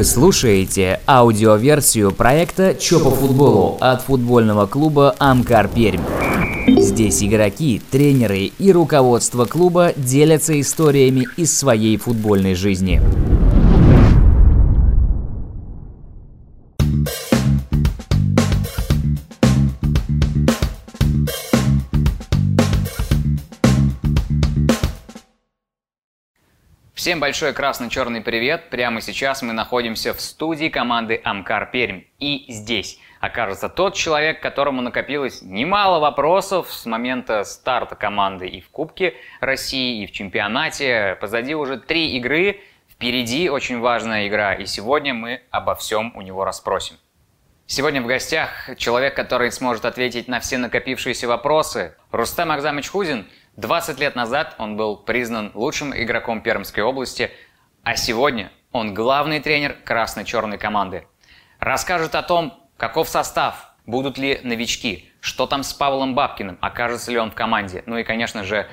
Вы слушаете аудиоверсию проекта «Чё по футболу» от футбольного клуба «Амкар Пермь». Здесь игроки, тренеры и руководство клуба делятся историями из своей футбольной жизни. Всем большой красно-черный привет! Прямо сейчас мы находимся в студии команды Амкар Пермь. И здесь окажется тот человек, которому накопилось немало вопросов с момента старта команды и в Кубке России, и в чемпионате. Позади уже три игры, впереди очень важная игра, и сегодня мы обо всем у него расспросим. Сегодня в гостях человек, который сможет ответить на все накопившиеся вопросы. Рустам Акзамыч Хузин – 20 лет назад он был признан лучшим игроком Пермской области, а сегодня он главный тренер красно-черной команды. Расскажет о том, каков состав, будут ли новички, что там с Павлом Бабкиным, окажется ли он в команде, ну и, конечно же,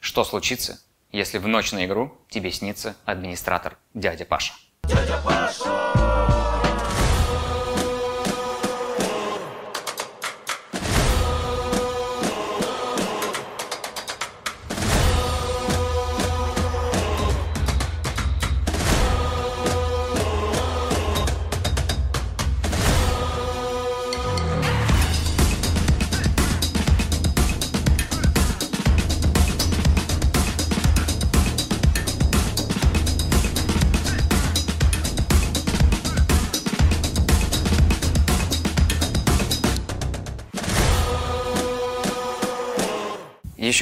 что случится, если в ночь на игру тебе снится администратор дядя Паша. Дядя Паша!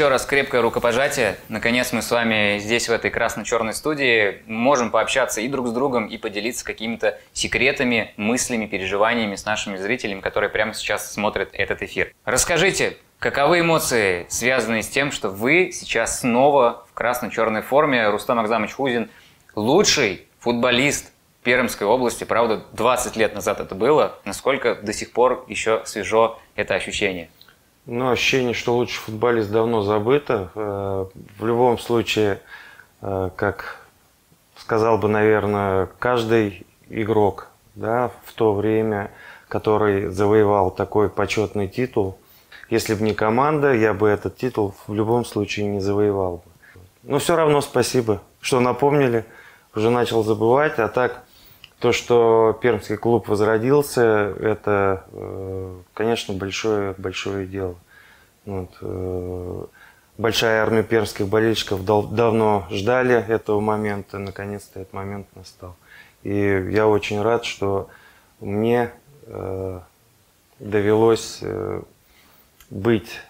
Еще раз крепкое рукопожатие. Наконец мы с вами здесь, в этой красно-черной студии, можем пообщаться и друг с другом, и поделиться какими-то секретами, мыслями, переживаниями с нашими зрителями, которые прямо сейчас смотрят этот эфир. Расскажите, каковы эмоции, связанные с тем, что вы сейчас снова в красно-черной форме? Рустам Акзамович Хузин – лучший футболист Пермской области, правда, 20 лет назад это было. Насколько до сих пор еще свежо это ощущение? Ну, ощущение, что лучший футболист давно забыто. Э, в любом случае, э, как сказал бы, наверное, каждый игрок да, в то время, который завоевал такой почетный титул, если бы не команда, я бы этот титул в любом случае не завоевал бы. Но все равно спасибо, что напомнили. Уже начал забывать, а так то, что Пермский клуб возродился, это, э, конечно, большое, большое дело. Вот. Э, большая армия пермских болельщиков давно ждали этого момента, наконец-то этот момент настал. И я очень рад, что мне э, довелось быть,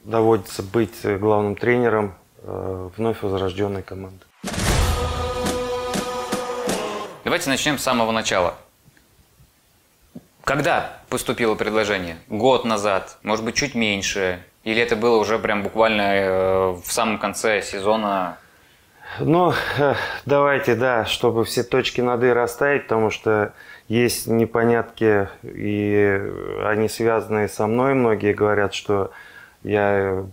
доводится быть главным тренером вновь возрожденной команды. Давайте начнем с самого начала. Когда поступило предложение? Год назад? Может быть, чуть меньше? Или это было уже прям буквально э, в самом конце сезона? Ну, э, давайте, да, чтобы все точки над «и» расставить, потому что есть непонятки, и они связаны со мной. Многие говорят, что я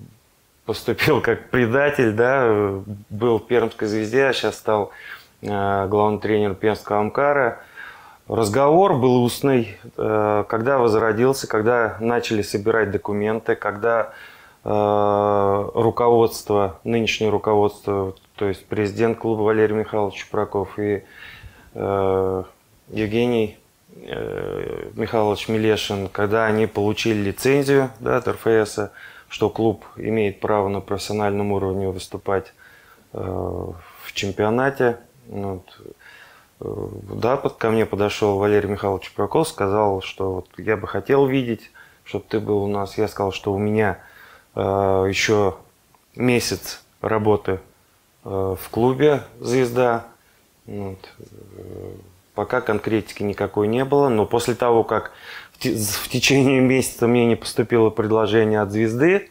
поступил как предатель, да, был в Пермской звезде, а сейчас стал Э, главный тренер Пенского Амкара. Разговор был устный, э, когда возродился, когда начали собирать документы, когда э, руководство, нынешнее руководство, то есть президент клуба Валерий Михайлович Чупраков и Евгений Михайлович Милешин, когда они получили лицензию да, от РФС, что клуб имеет право на профессиональном уровне выступать в чемпионате, вот. Э, да, под, ко мне подошел Валерий Михайлович Прокол, сказал, что вот я бы хотел видеть, чтобы ты был у нас. Я сказал, что у меня э, еще месяц работы э, в клубе «Звезда». Вот. Э, пока конкретики никакой не было, но после того, как в, в течение месяца мне не поступило предложение от «Звезды»,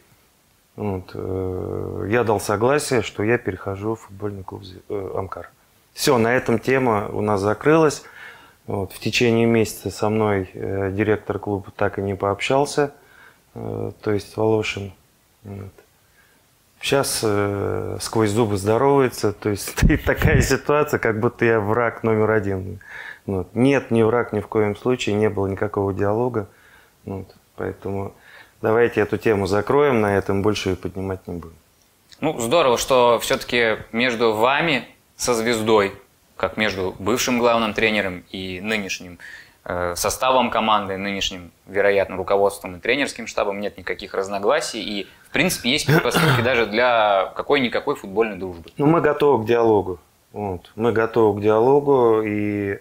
вот, э, я дал согласие, что я перехожу в футбольный клуб э, «Амкар». Все, на этом тема у нас закрылась. Вот, в течение месяца со мной э, директор клуба так и не пообщался, э, то есть Волошин. Вот. Сейчас э, сквозь зубы здоровается, то есть такая ситуация, как будто я враг номер один. Вот. Нет, не враг ни в коем случае, не было никакого диалога. Вот. Поэтому давайте эту тему закроем, на этом больше поднимать не будем. Ну, здорово, что все-таки между вами со звездой, как между бывшим главным тренером и нынешним э, составом команды, нынешним, вероятно, руководством и тренерским штабом нет никаких разногласий. И, в принципе, есть предпосылки даже для какой-никакой футбольной дружбы. Ну, мы готовы к диалогу. Вот. Мы готовы к диалогу, и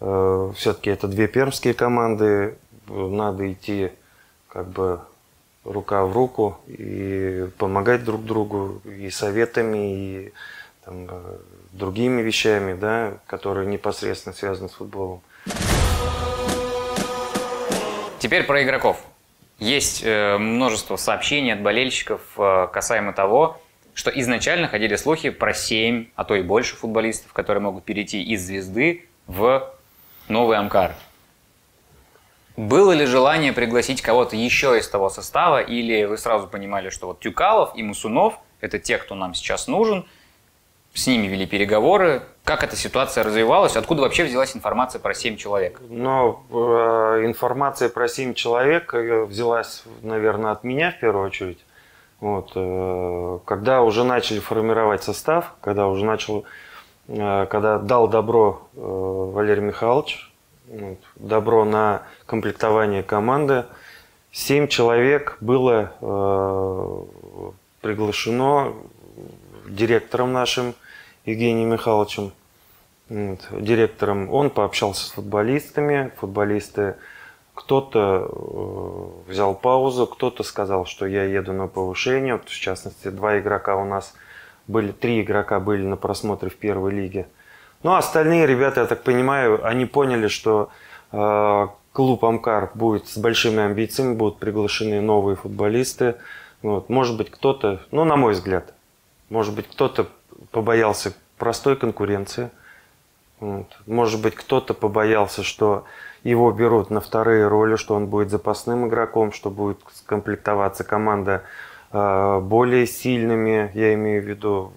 э, все-таки это две пермские команды. Надо идти как бы рука в руку и помогать друг другу и советами, и там, э, другими вещами, да, которые непосредственно связаны с футболом. Теперь про игроков. Есть э, множество сообщений от болельщиков э, касаемо того, что изначально ходили слухи про 7, а то и больше футболистов, которые могут перейти из «Звезды» в новый «Амкар». Было ли желание пригласить кого-то еще из того состава, или вы сразу понимали, что вот Тюкалов и Мусунов – это те, кто нам сейчас нужен, с ними вели переговоры, как эта ситуация развивалась, откуда вообще взялась информация про 7 человек? Ну, э, информация про 7 человек э, взялась, наверное, от меня в первую очередь. Вот, э, когда уже начали формировать состав, когда уже начал, когда дал добро Валерий Михайлович, вот, добро на комплектование команды. Семь человек было приглашено директором нашим Евгением Михайловичем, вот, директором. Он пообщался с футболистами. Футболисты кто-то э, взял паузу, кто-то сказал, что я еду на повышение. Вот, в частности, два игрока у нас были, три игрока были на просмотре в первой лиге. Ну, а остальные ребята, я так понимаю, они поняли, что э, клуб Амкар будет с большими амбициями, будут приглашены новые футболисты. Вот. Может быть, кто-то, ну, на мой взгляд, может быть, кто-то побоялся простой конкуренции. Вот. Может быть, кто-то побоялся, что его берут на вторые роли, что он будет запасным игроком, что будет скомплектоваться команда а, более сильными, я имею в виду,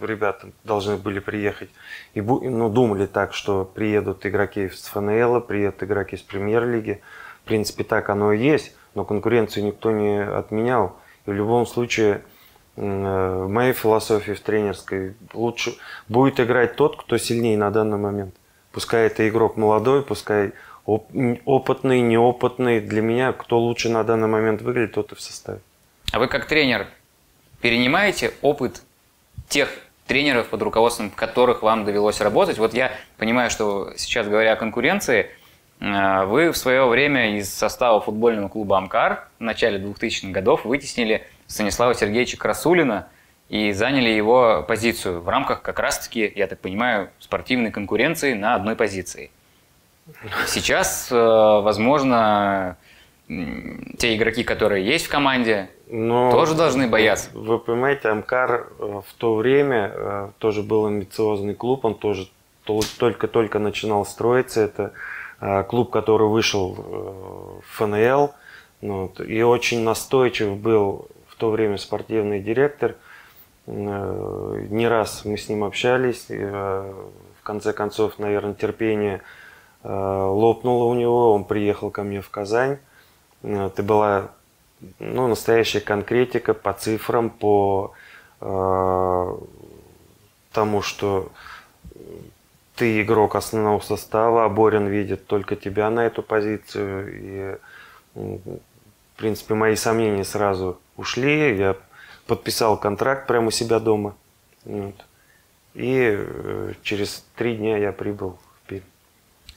ребята должны были приехать, и ну, думали так, что приедут игроки с ФНЛ, приедут игроки с премьер-лиги. В принципе, так оно и есть, но конкуренцию никто не отменял. И в любом случае, в моей философии, в тренерской, лучше будет играть тот, кто сильнее на данный момент. Пускай это игрок молодой, пускай опытный, неопытный. Для меня, кто лучше на данный момент выглядит, тот и в составе. А вы как тренер перенимаете опыт тех тренеров, под руководством которых вам довелось работать? Вот я понимаю, что сейчас говоря о конкуренции, э, вы в свое время из состава футбольного клуба «Амкар» в начале 2000-х годов вытеснили Станислава Сергеевича Красулина и заняли его позицию в рамках как раз-таки, я так понимаю, спортивной конкуренции на одной позиции. Сейчас, э, возможно, те игроки, которые есть в команде, но тоже должны бояться. Вы понимаете, Амкар э, в то время э, тоже был амбициозный клуб, он тоже только-только начинал строиться. Это клуб, который вышел в ФНЛ, вот, и очень настойчив был то время спортивный директор. Не раз мы с ним общались, в конце концов, наверное, терпение лопнуло у него, он приехал ко мне в Казань. Это была ну, настоящая конкретика по цифрам, по э, тому, что ты игрок основного состава, а Борин видит только тебя на эту позицию. И, в принципе, мои сомнения сразу ушли. Я подписал контракт прямо у себя дома. Вот. И э, через три дня я прибыл в Пермь.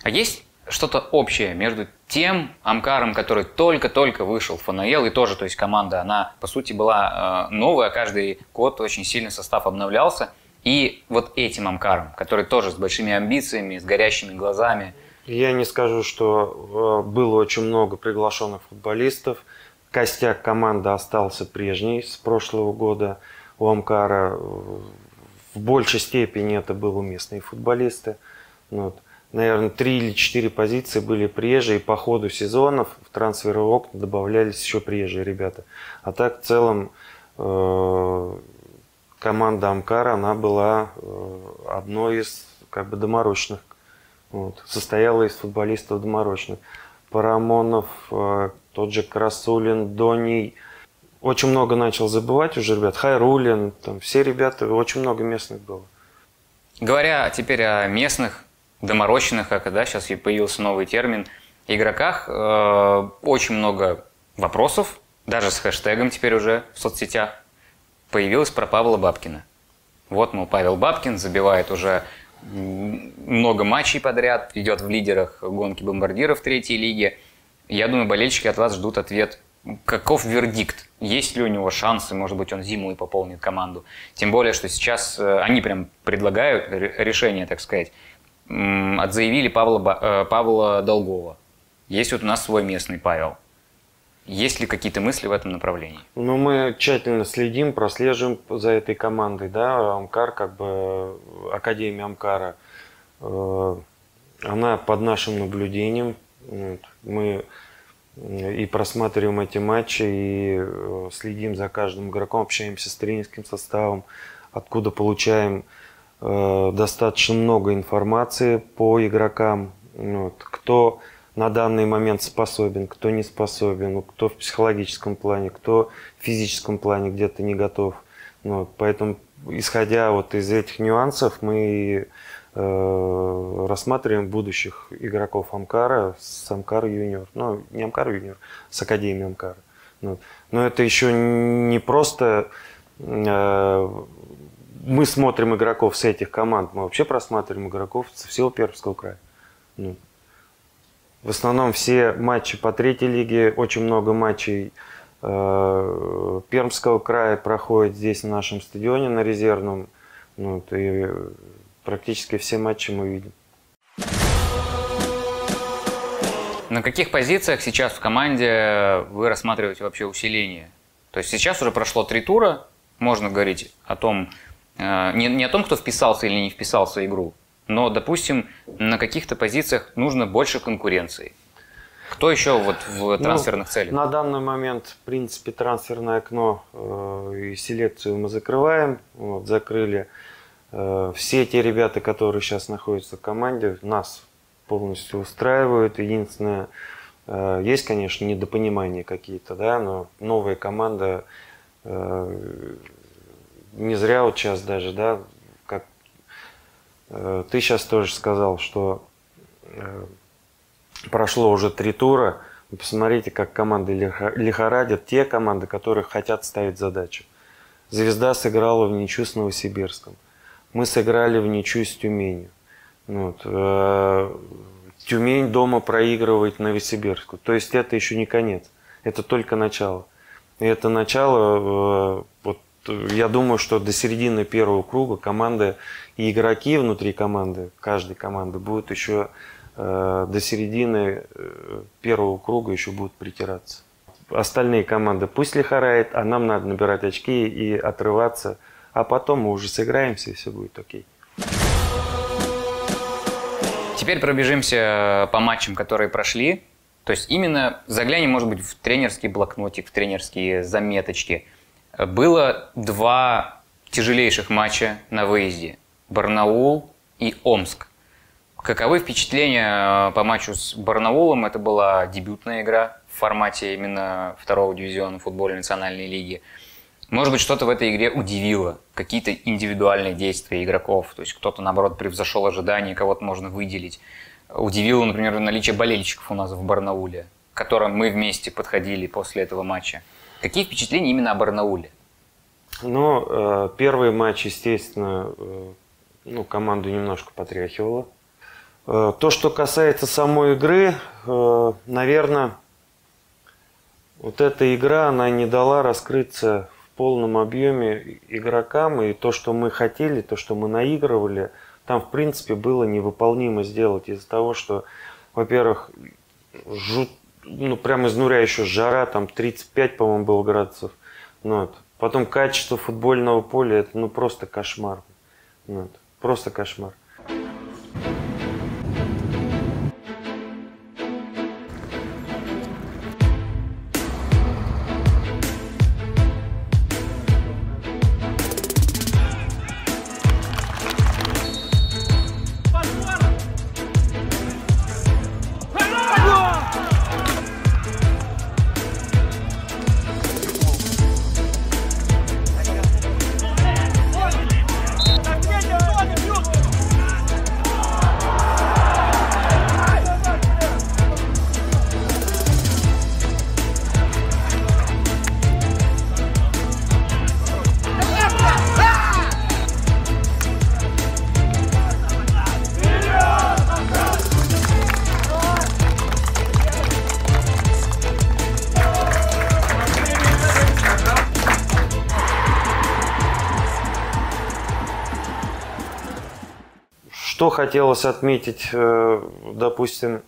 А есть что-то общее между тем Амкаром, который только-только вышел в ФНЛ, и тоже, то есть команда, она по сути была э, новая, каждый год очень сильно состав обновлялся, и вот этим Амкаром, который тоже с большими амбициями, с горящими глазами. Я не скажу, что э, было очень много приглашенных футболистов. Костяк команды остался прежний с прошлого года. У Амкара в большей степени это были местные футболисты. Вот наверное, три или четыре позиции были приезжие, и по ходу сезонов в трансферовые окна добавлялись еще приезжие ребята. А так в целом э, команда Амкара, она была одной из как бы доморощенных. Вот, состояла из футболистов доморощенных. Парамонов, тот же Красулин, Доний. Очень много начал забывать уже ребят. Хайрулин, там все ребята, очень много местных было. Говоря теперь о местных, доморощенных, как да, сейчас и появился новый термин, игроках, э, очень много вопросов, даже с хэштегом теперь уже в соцсетях, появилось про Павла Бабкина. Вот, мол, Павел Бабкин забивает уже много матчей подряд, идет в лидерах гонки бомбардиров третьей лиги. Я думаю, болельщики от вас ждут ответ каков вердикт? Есть ли у него шансы, может быть, он зиму и пополнит команду? Тем более, что сейчас э, они прям предлагают решение, так сказать. Отзаявили Павла, э, Павла Долгова. Есть вот у нас свой местный Павел. Есть ли какие-то мысли в этом направлении? Ну, мы тщательно следим, прослеживаем за этой командой, да, Амкар, как бы, Академия Амкара, э, она под нашим наблюдением, мы и просматриваем эти матчи, и э, следим за каждым игроком, общаемся с тренерским составом, откуда получаем э, достаточно много информации по игрокам, вот, кто на данный момент способен, кто не способен, кто в психологическом плане, кто в физическом плане где-то не готов. Вот, поэтому, исходя вот из этих нюансов, мы рассматриваем будущих игроков Амкара с Амкар Юниор. Ну, не Амкар Юниор, с Академией Амкара. Ну, но это еще не просто э, мы смотрим игроков с этих команд, мы вообще просматриваем игроков со всего Пермского края. Ну, в основном все матчи по третьей лиге, очень много матчей э, Пермского края проходит здесь на нашем стадионе, на резервном. Ну, и практически все матчи мы видим. На каких позициях сейчас в команде вы рассматриваете вообще усиление? То есть сейчас уже прошло три тура, можно говорить о том, э, не, не о том, кто вписался или не вписался в игру, но, допустим, на каких-то позициях нужно больше конкуренции. Кто еще вот в ну, трансферных ну, целях? На данный момент, в принципе, трансферное окно э, и селекцию мы закрываем. Вот, закрыли все те ребята, которые сейчас находятся в команде, нас полностью устраивают. Единственное, э, есть, конечно, недопонимания какие-то, да, но новая команда э, не зря вот сейчас даже, да, как ты сейчас тоже сказал, что прошло уже три тура, посмотрите, как команды лихорадят, те команды, которые хотят ставить задачу. Звезда сыграла в ничью с Новосибирском мы сыграли в ничью с Тюменью. Вот. Э, Тюмень дома проигрывает Новосибирску. То есть это еще не конец. Это только начало. И это начало, э, вот, я думаю, что до середины первого круга команды и игроки внутри команды, каждой команды будут еще э, до середины первого круга еще будут притираться. Остальные команды пусть лихорает, а нам надо набирать очки и отрываться – а потом мы уже сыграемся, и все будет окей. Теперь пробежимся по матчам, которые прошли. То есть именно заглянем, может быть, в тренерский блокнотик, в тренерские заметочки. Было два тяжелейших матча на выезде. Барнаул и Омск. Каковы впечатления по матчу с Барнаулом? Это была дебютная игра в формате именно второго дивизиона футбольной национальной лиги. Может быть, что-то в этой игре удивило, какие-то индивидуальные действия игроков, то есть кто-то, наоборот, превзошел ожидания, кого-то можно выделить. Удивило, например, наличие болельщиков у нас в Барнауле, к которым мы вместе подходили после этого матча. Какие впечатления именно о Барнауле? Ну, э, первый матч, естественно, э, ну, команду немножко потряхивало. Э, то, что касается самой игры, наверное, вот эта игра, она не дала раскрыться полном объеме игрокам, и то, что мы хотели, то, что мы наигрывали, там, в принципе, было невыполнимо сделать из-за того, что, во-первых, жут, ну, прям изнуряющая жара, там 35, по-моему, было градусов. Ну, вот. Потом качество футбольного поля, это ну просто кошмар. Ну, вот. Просто кошмар. Что хотелось отметить, э, допустим,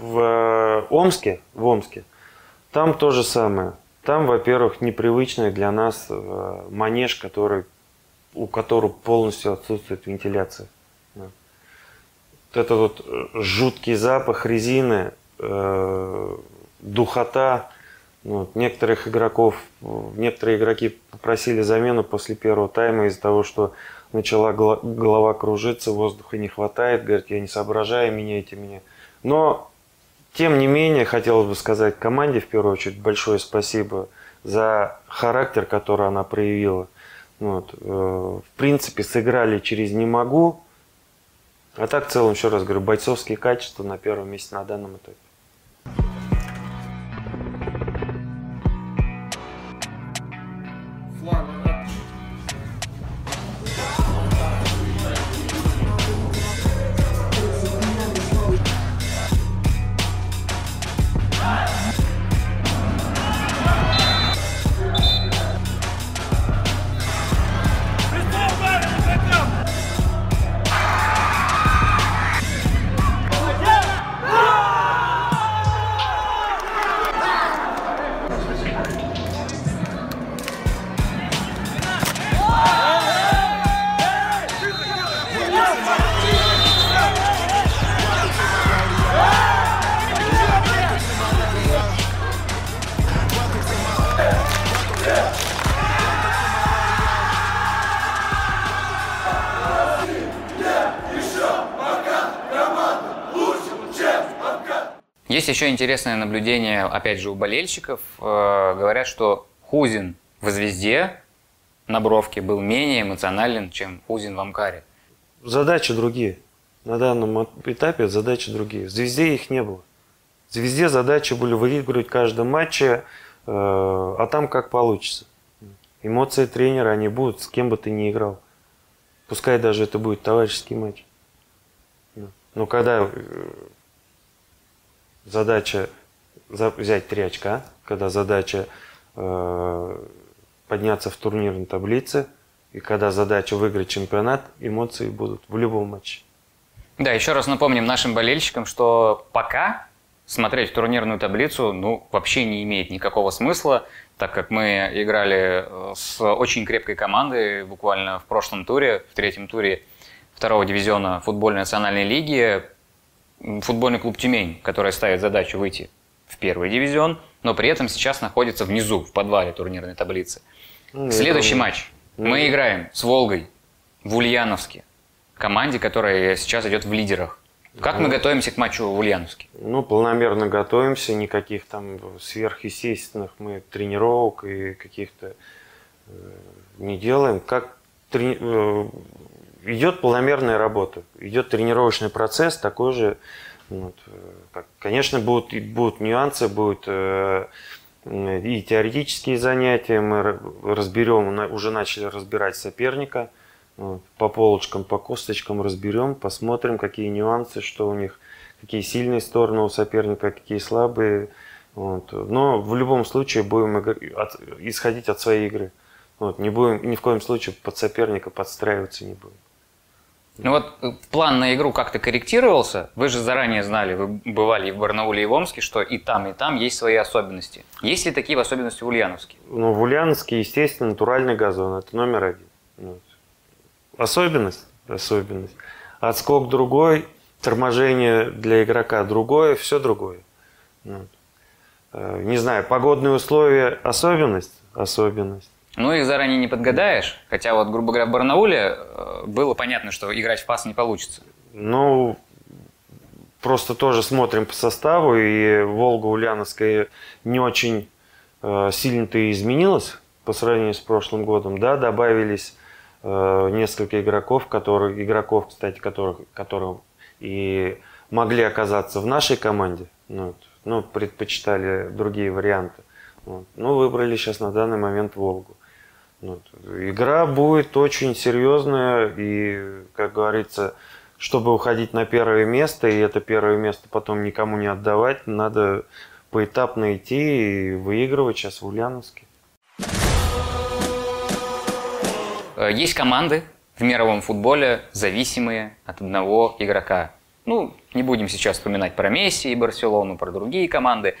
в Омске, в Омске, там то же самое. Там, во-первых, непривычный для нас э, манеж, который, у которого полностью отсутствует вентиляция. Вот это вот жуткий запах резины, духота, вот. Некоторых игроков, некоторые игроки попросили замену после первого тайма из-за того, что начала голова кружиться, воздуха не хватает, говорит, я не соображаю, меняйте меня. Но, тем не менее, хотелось бы сказать команде, в первую очередь, большое спасибо за характер, который она проявила. Вот. Э, в принципе, сыграли через «не могу», а так, в целом, еще раз говорю, бойцовские качества на первом месте на данном этапе. Есть еще интересное наблюдение, опять же, у болельщиков. Э, говорят, что Хузин в «Звезде» на бровке был менее эмоционален, чем Хузин в «Амкаре». Задачи другие. На данном этапе задачи другие. В «Звезде» их не было. В «Звезде» задачи были выигрывать в каждом матче, э, а там как получится. Эмоции тренера, они будут, с кем бы ты ни играл. Пускай даже это будет товарищеский матч. Но когда э, задача взять три очка, когда задача э, подняться в турнирной таблице, и когда задача выиграть чемпионат, эмоции будут в любом матче. Да, еще раз напомним нашим болельщикам, что пока смотреть турнирную таблицу ну, вообще не имеет никакого смысла, так как мы играли э, с очень крепкой командой буквально в прошлом туре, в третьем туре второго дивизиона футбольной национальной лиги футбольный клуб «Тюмень», который ставит задачу выйти в первый дивизион, но при этом сейчас находится внизу, в подвале турнирной таблицы. Ну, Следующий матч. Ну, мы играем с «Волгой» в Ульяновске, команде, которая сейчас идет в лидерах. Как мы готовимся к матчу в Ульяновске? Ну, полномерно готовимся, никаких там сверхъестественных мы тренировок и каких-то э, не делаем. Как трени... Э, идет полномерная работа, идет тренировочный процесс такой же. Вот, как, конечно, будут, будут нюансы, будут э, и теоретические занятия, мы разберем, уже начали разбирать соперника, вот, по полочкам, по косточкам разберем, посмотрим, какие нюансы, что у них, какие сильные стороны у соперника, какие слабые. Вот. Но в любом случае будем исходить от своей игры. Вот, не будем ни в коем случае под соперника подстраиваться не будем. Ну вот э, план на игру как-то корректировался. Вы же заранее знали, вы бывали и в Барнауле, и в Омске, что и там, и там есть свои особенности. Есть ли такие особенности в Ульяновске? Ну, в Ульяновске, естественно, натуральный газон. Это номер один. Вот. Особенность? Особенность. Отскок другой, торможение для игрока другое, все другое. Вот. Э, не знаю, погодные условия – особенность? Особенность. Ну, их заранее не подгадаешь. Хотя вот, грубо говоря, в Барнауле э, было понятно, что играть в пас не получится. Ну, просто тоже смотрим по составу, и Волга Ульяновская не очень э, сильно-то изменилась по сравнению с прошлым годом. Да, добавились э, несколько игроков, которые, игроков, кстати, которых, которых и могли оказаться в нашей команде, ну, ну предпочитали другие варианты. Вот. Ну, выбрали сейчас на данный момент Волгу. Вот. Игра будет очень серьезная, и, как говорится, чтобы уходить на первое место, и это первое место потом никому не отдавать, надо поэтапно идти и выигрывать сейчас в Ульяновске. Э, есть команды, в мировом футболе зависимые от одного игрока. Ну, не будем сейчас вспоминать про Месси и Барселону, про другие команды.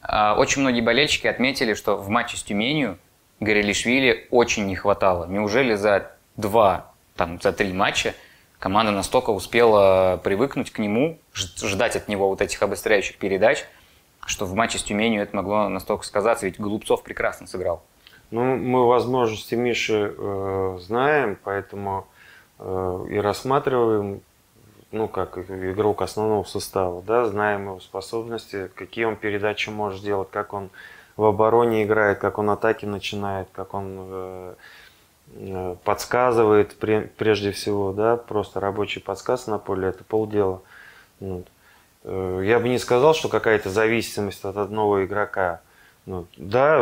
А, очень многие болельщики отметили, что в матче с Тюменью Горелишвили очень не хватало. Неужели за два, там, за три матча команда настолько успела привыкнуть к нему, ждать от него вот этих обостряющих передач, что в матче с Тюменью это могло настолько сказаться, ведь Голубцов прекрасно сыграл. Ну, мы возможности Миши э, знаем, поэтому э, и рассматриваем, ну, как игрок основного состава, да, знаем его способности, какие он передачи может делать, как он в обороне играет, как он атаки начинает, как он э, э подсказывает прежде всего, да, просто рабочий подсказ на поле, это полдела. Вот. Э, я бы не сказал, что какая-то зависимость от одного игрока. Ну, да,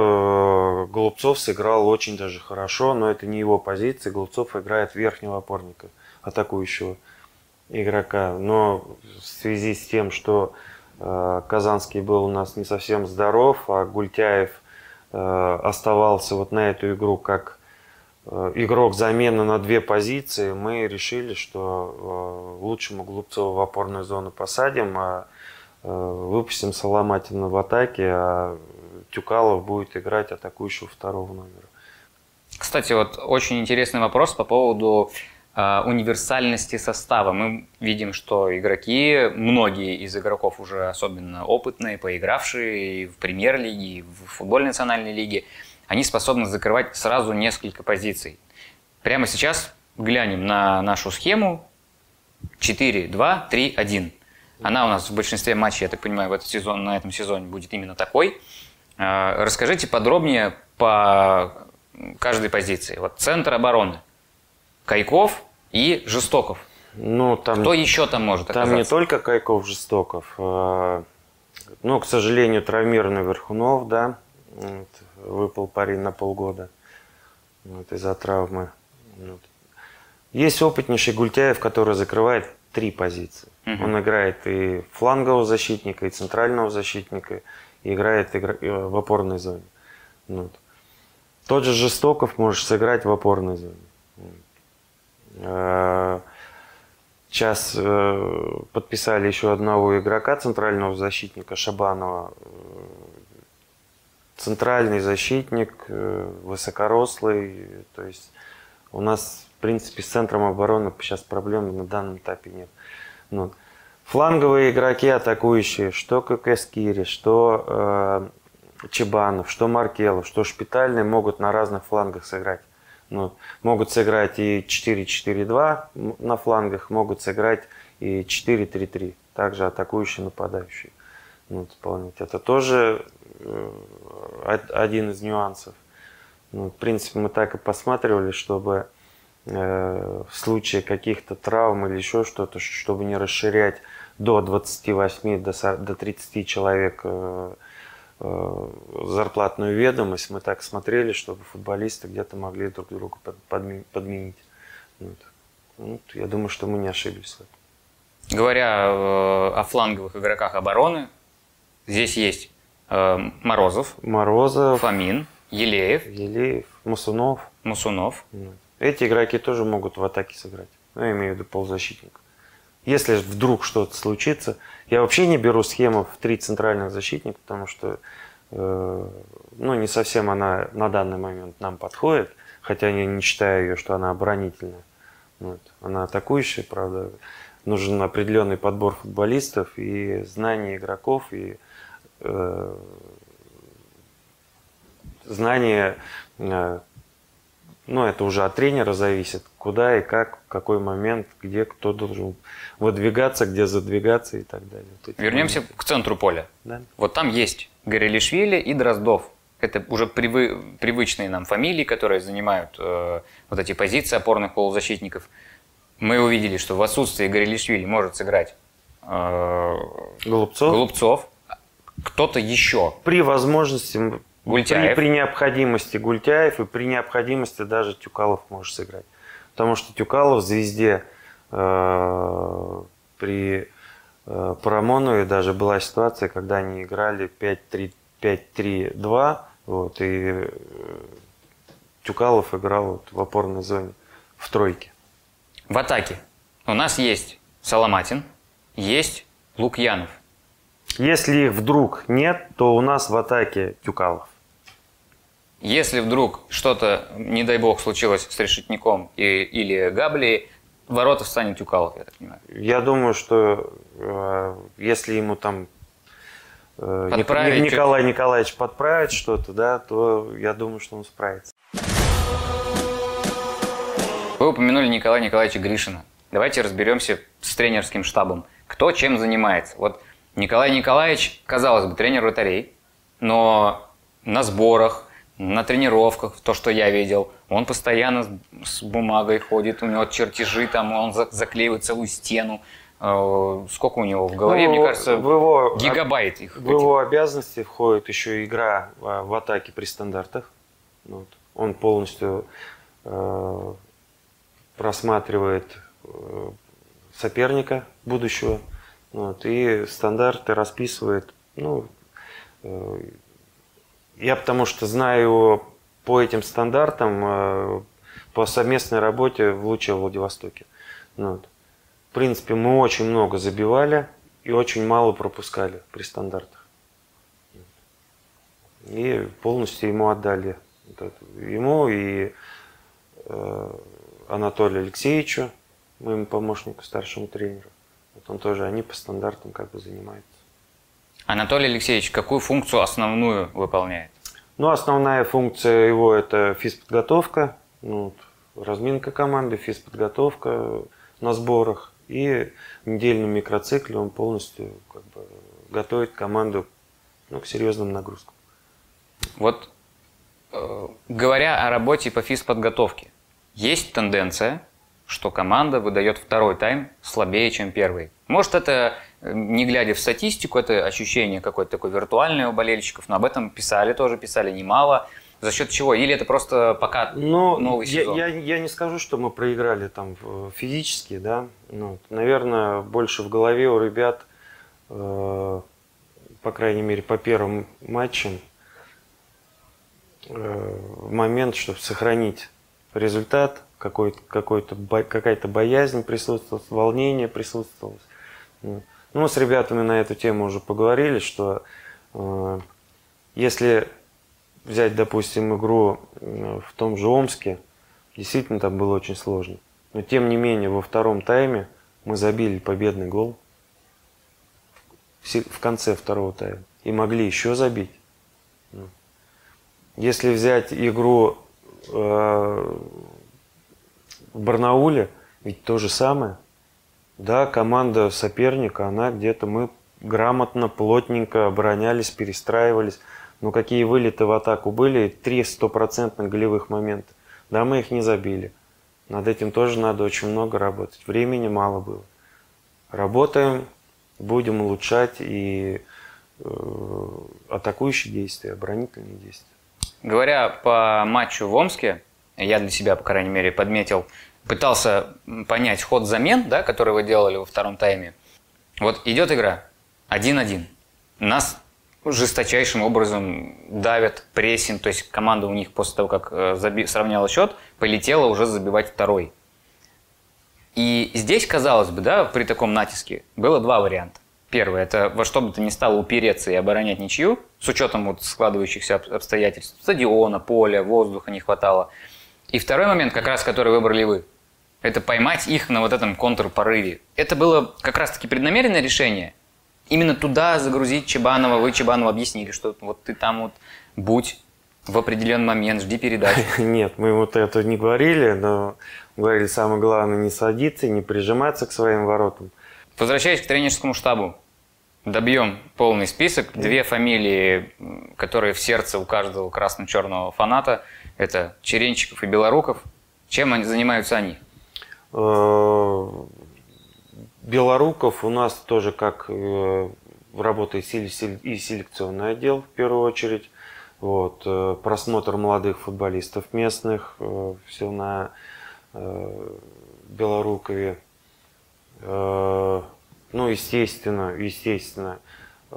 Голубцов сыграл очень даже хорошо, но это не его позиция. Голубцов играет верхнего опорника, атакующего игрока. Но в связи с тем, что Казанский был у нас не совсем здоров, а Гультяев оставался вот на эту игру как игрок замены на две позиции, мы решили, что лучше мы в опорную зону посадим, а выпустим Соломатина в атаке, а Тюкалов будет играть атакующего второго номера. Кстати, вот очень интересный вопрос по поводу э, универсальности состава. Мы видим, что игроки, многие из игроков уже особенно опытные, поигравшие в премьер-лиге, и в футбольной национальной лиге, они способны закрывать сразу несколько позиций. Прямо сейчас глянем на нашу схему 4, 2, 3, 1. Она у нас в большинстве матчей, я так понимаю, в этот сезон, на этом сезоне будет именно такой. А, расскажите подробнее по каждой позиции. Вот центр обороны. Кайков и Жестоков. Ну, там, Кто еще там может оказаться? Там не только Кайков, Жестоков. А, ну, к сожалению, травмированный Верхунов, да. Вот, выпал парень на полгода вот, из-за травмы. Вот. Есть опытнейший Гультяев, который закрывает три позиции. Угу. Он играет и флангового защитника, и центрального защитника, играет э, в опорной зоне. Вот. Тот же Жестоков может сыграть в опорной зоне. Э, сейчас э, подписали еще одного игрока, центрального защитника Шабанова. Центральный защитник, высокорослый. То есть у нас, в принципе, с центром обороны сейчас проблем на данном этапе нет. Вот. Фланговые игроки атакующие, что Кокескири, что э, Чебанов, что Маркелов, что Шпитальный могут на разных флангах сыграть. Ну, могут сыграть и 4-4-2 на флангах, могут сыграть и 4-3-3, также атакующие, нападающие. Ну, исполнять. Это тоже э, один из нюансов. Ну, в принципе, мы так и посматривали, чтобы э, в случае каких-то травм или еще что-то, чтобы не расширять до 28, до, 40, до 30 человек э, зарплатную ведомость, мы так смотрели, чтобы футболисты где-то могли друг друга подменить. Вот. Вот, я думаю, что мы не ошиблись. Говоря э, о фланговых игроках обороны, здесь есть Морозов, Морозов, Фомин, Елеев, Елеев, Мусунов. Мусунов. Эти игроки тоже могут в атаке сыграть. Ну, я имею в виду полузащитника. Если вдруг что-то случится, я вообще не беру схему в три центральных защитника, потому что э, ну, не совсем она на данный момент нам подходит, хотя я не считаю ее, что она оборонительная. Вот. Она атакующая, правда. Нужен определенный подбор футболистов и знание игроков, и э, знание э, ну, это уже от тренера зависит, куда и как, в какой момент, где кто должен выдвигаться, где задвигаться и так далее. Вот Вернемся моменты. к центру поля. Да. Вот там есть Горелишвили и Дроздов. Это уже привы, привычные нам фамилии, которые занимают э, вот эти позиции опорных полузащитников. Мы увидели, что в отсутствии Горелишвили может сыграть э, Голубцов. Голубцов. Кто-то еще. При возможности Гультяев. При, при необходимости Гультяев и при необходимости даже Тюкалов может сыграть. Потому что Тюкалов звезде э, при э, Парамонове даже была ситуация, когда они играли 5-3-2, вот, и э, Тюкалов играл вот в опорной зоне в тройке. В атаке у нас есть Соломатин, есть Лукьянов. Если их вдруг нет, то у нас в атаке Тюкалов. Если вдруг что-то, не дай бог, случилось с Решетником и, или Габли, ворота встанет Тюкалов, я так понимаю. Я думаю, что э, если ему там э, Подправить Николай Николаевич подправит что-то, да, то я думаю, что он справится. Вы упомянули Николая Николаевича Гришина. Давайте разберемся с тренерским штабом. Кто чем занимается? Вот Николай Николаевич, казалось бы, тренер вратарей, но на сборах, на тренировках, то, что я видел, он постоянно с бумагой ходит, у него чертежи, там он заклеивает целую стену. Э, сколько у него в голове, Ну, мне кажется, в его, гигабайт их. в его обязанности входит еще игра а, в атаке при стандартах. Вот. Он полностью э, просматривает э, соперника будущего вот, и стандарты расписывает. Ну, э, я потому что знаю по этим стандартам э, по совместной работе в Луче Владивостоке. Ну Вот. В принципе, мы очень много забивали и очень мало пропускали при стандартах. И полностью ему отдали. Ему и э, Анатолию Алексеевичу, моему помощнику, старшему тренеру. Вот он тоже, они по стандартам как бы занимаются. Анатолий Алексеевич, какую функцию основную выполняет? Ну, основная функция его это физподготовка, ну, разминка команды, физподготовка на сборах. И в недельном микроцикле он полностью как бы, готовит команду ну, к серьезным нагрузкам. Вот э, говоря о работе по физподготовке, есть тенденция, что команда выдает второй тайм слабее, чем первый. Может, это, не глядя в статистику, это ощущение какое-то такое виртуальное у болельщиков, но об этом писали тоже, писали немало. За счет чего? Или это просто пока Ну, новый я, сезон? я, я не скажу, что мы проиграли там э, физически, да. Ну, наверное, больше в голове у ребят, э, по крайней мере, по первым матчам, э, момент, чтобы сохранить результат, какой-то, какой-то, какая-то боязнь присутствовала, волнение присутствовало. Ну, с ребятами на эту тему уже поговорили, что э, если взять, допустим, игру э, в том же Омске, действительно там было очень сложно. Но тем не менее, во втором тайме мы забили победный гол в конце второго тайма. И могли еще забить. Ну. Если взять игру э, в Барнауле, ведь то же самое. Да, команда соперника, она где-то мы грамотно, плотненько оборонялись, перестраивались. Но какие вылеты в атаку были, три стопроцентных голевых момента. Да, мы их не забили. Над этим тоже надо очень много работать. Времени мало было. Работаем, будем улучшать и э, атакующие действия, оборонительные действия. Говоря по матчу в Омске, я для себя, по крайней мере, подметил, пытался понять ход замен, да, который вы делали во втором тайме. Вот идет игра 1-1. Нас жесточайшим образом давят, прессинг, то есть команда у них после того, как э, заби- сравняла счет, полетела уже забивать второй. И здесь, казалось бы, да, при таком натиске было два варианта. Первый – это во что бы то ни стало упереться и оборонять ничью, с учетом вот складывающихся об- обстоятельств, стадиона, поля, воздуха не хватало. И второй момент, как раз который выбрали вы, это поймать их на вот этом контрпорыве. Это было как раз-таки преднамеренное решение. Именно туда загрузить Чебанова, вы Чебанову объяснили, что вот ты там вот будь в определенный момент, жди передачи. Нет, мы вот это не говорили, но говорили, самое главное не садиться, не прижиматься к своим воротам. Возвращаясь к тренерскому штабу, добьем полный список. Две фамилии, которые в сердце у каждого красно-черного фаната, это Черенчиков и Белоруков. Чем они занимаются они? Э, Белоруков у нас тоже как э, работает и селекционный отдел в первую очередь. Вот, э, просмотр молодых футболистов местных, все на Белорукове. Ну, естественно, естественно,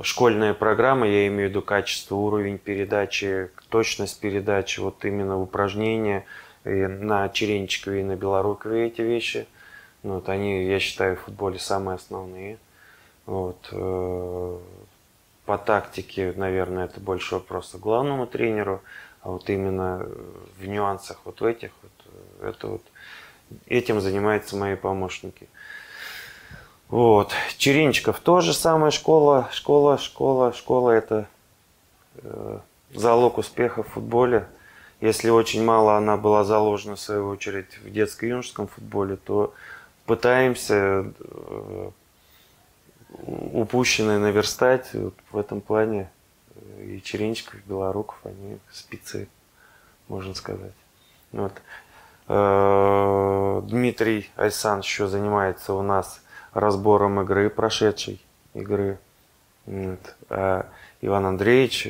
школьная программа, я имею в виду качество, уровень передачи, точность передачи, вот именно упражнения и на Черенчикове и на Белорукове эти вещи вот они, я считаю, в футболе самые основные. Вот. Э, по тактике, наверное, это больше вопрос к главному тренеру, а вот именно в нюансах вот в этих, вот, э, это вот, этим занимаются мои помощники. Вот. Черенчиков тоже самая школа, школа, школа, школа это э, залог успеха в футболе. Если очень мало она была заложена, в свою очередь, в детско-юношеском футболе, то пытаемся э, упущенное наверстать. Вот в этом плане и Черенчиков, и Белоруков, они спецы, можно сказать. Вот. Э, Дмитрий Айсан еще занимается у нас разбором игры, прошедшей игры. Вот. А Иван Андреевич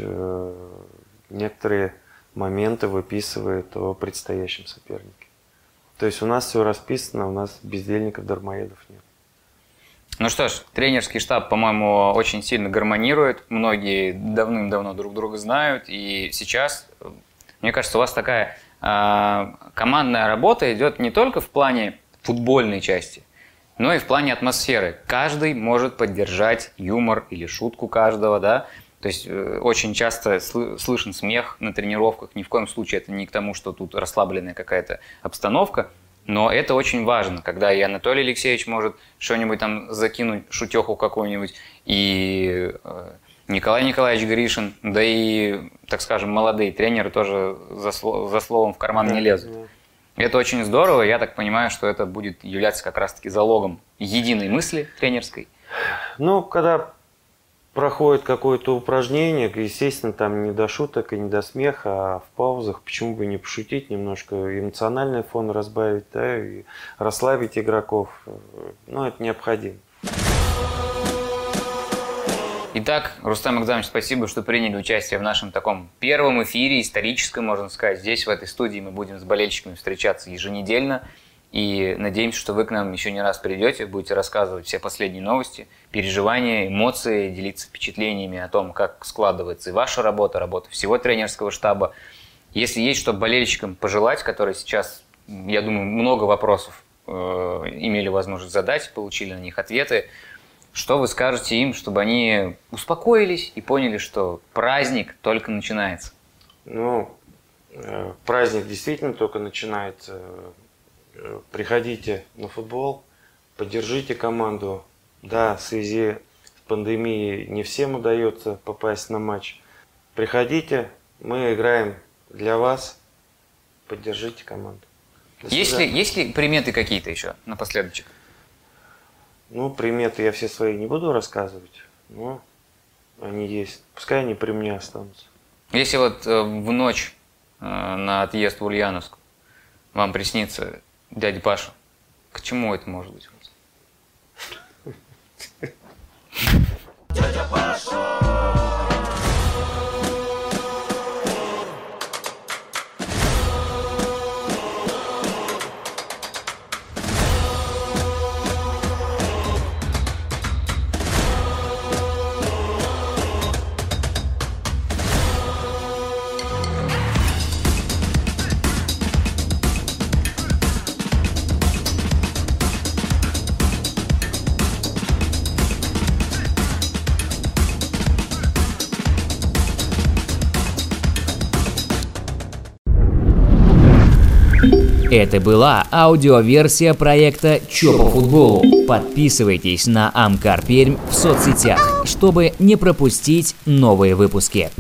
некоторые моменты выписывает о предстоящем сопернике. То есть у нас все расписано, у нас бездельников, дармоедов нет. Ну что ж, тренерский штаб, по-моему, очень сильно гармонирует. Многие давным-давно друг друга знают. И сейчас, мне кажется, у вас такая э, командная работа идет не только в плане футбольной части, но и в плане атмосферы. Каждый может поддержать юмор или шутку каждого, да. То есть э, очень часто слышен смех на тренировках. Ни в коем случае это не к тому, что тут расслабленная какая-то обстановка. Но это очень важно, когда и Анатолий Алексеевич может что-нибудь там закинуть, шутеху какую-нибудь, и э, Николай Николаевич Гришин, да и, так скажем, молодые тренеры тоже за, за словом в карман не лезут. Это очень здорово, я так понимаю, что это будет являться как раз-таки залогом единой мысли тренерской. Ну, когда проходит какое-то упражнение, естественно, там не до шуток и не до смеха, а в паузах, почему бы не пошутить, немножко эмоциональный фон разбавить, да, и расслабить игроков. Ну, это необходимо. Итак, Рустам Экзамович, спасибо, что приняли участие в нашем таком первом эфире, историческом, можно сказать. Здесь, в этой студии, мы будем с болельщиками встречаться еженедельно. И надеемся, что вы к нам еще не раз придете, будете рассказывать все последние новости, переживания, эмоции, делиться впечатлениями о том, как складывается и ваша работа, работа всего тренерского штаба. Если есть что болельщикам пожелать, которые сейчас, я думаю, много вопросов э, имели возможность задать, получили на них ответы, что вы скажете им, чтобы они успокоились и поняли, что праздник только начинается? Ну, э, праздник действительно только начинается Э, приходите на футбол, поддержите команду. Да, в связи с пандемией не всем удается попасть на матч. Приходите, мы играем для вас, поддержите команду. Есть ли, есть ли приметы какие-то еще напоследочек? Ну, приметы я все свои не буду рассказывать, но они есть. Пускай они при мне останутся. Если вот э, в ночь э, на отъезд в Ульяновск вам приснится дядя Паша, к чему это может быть? Дядя Паша! Это была аудиоверсия проекта «Чё по футболу». Подписывайтесь на Амкар Пермь в соцсетях, чтобы не пропустить новые выпуски.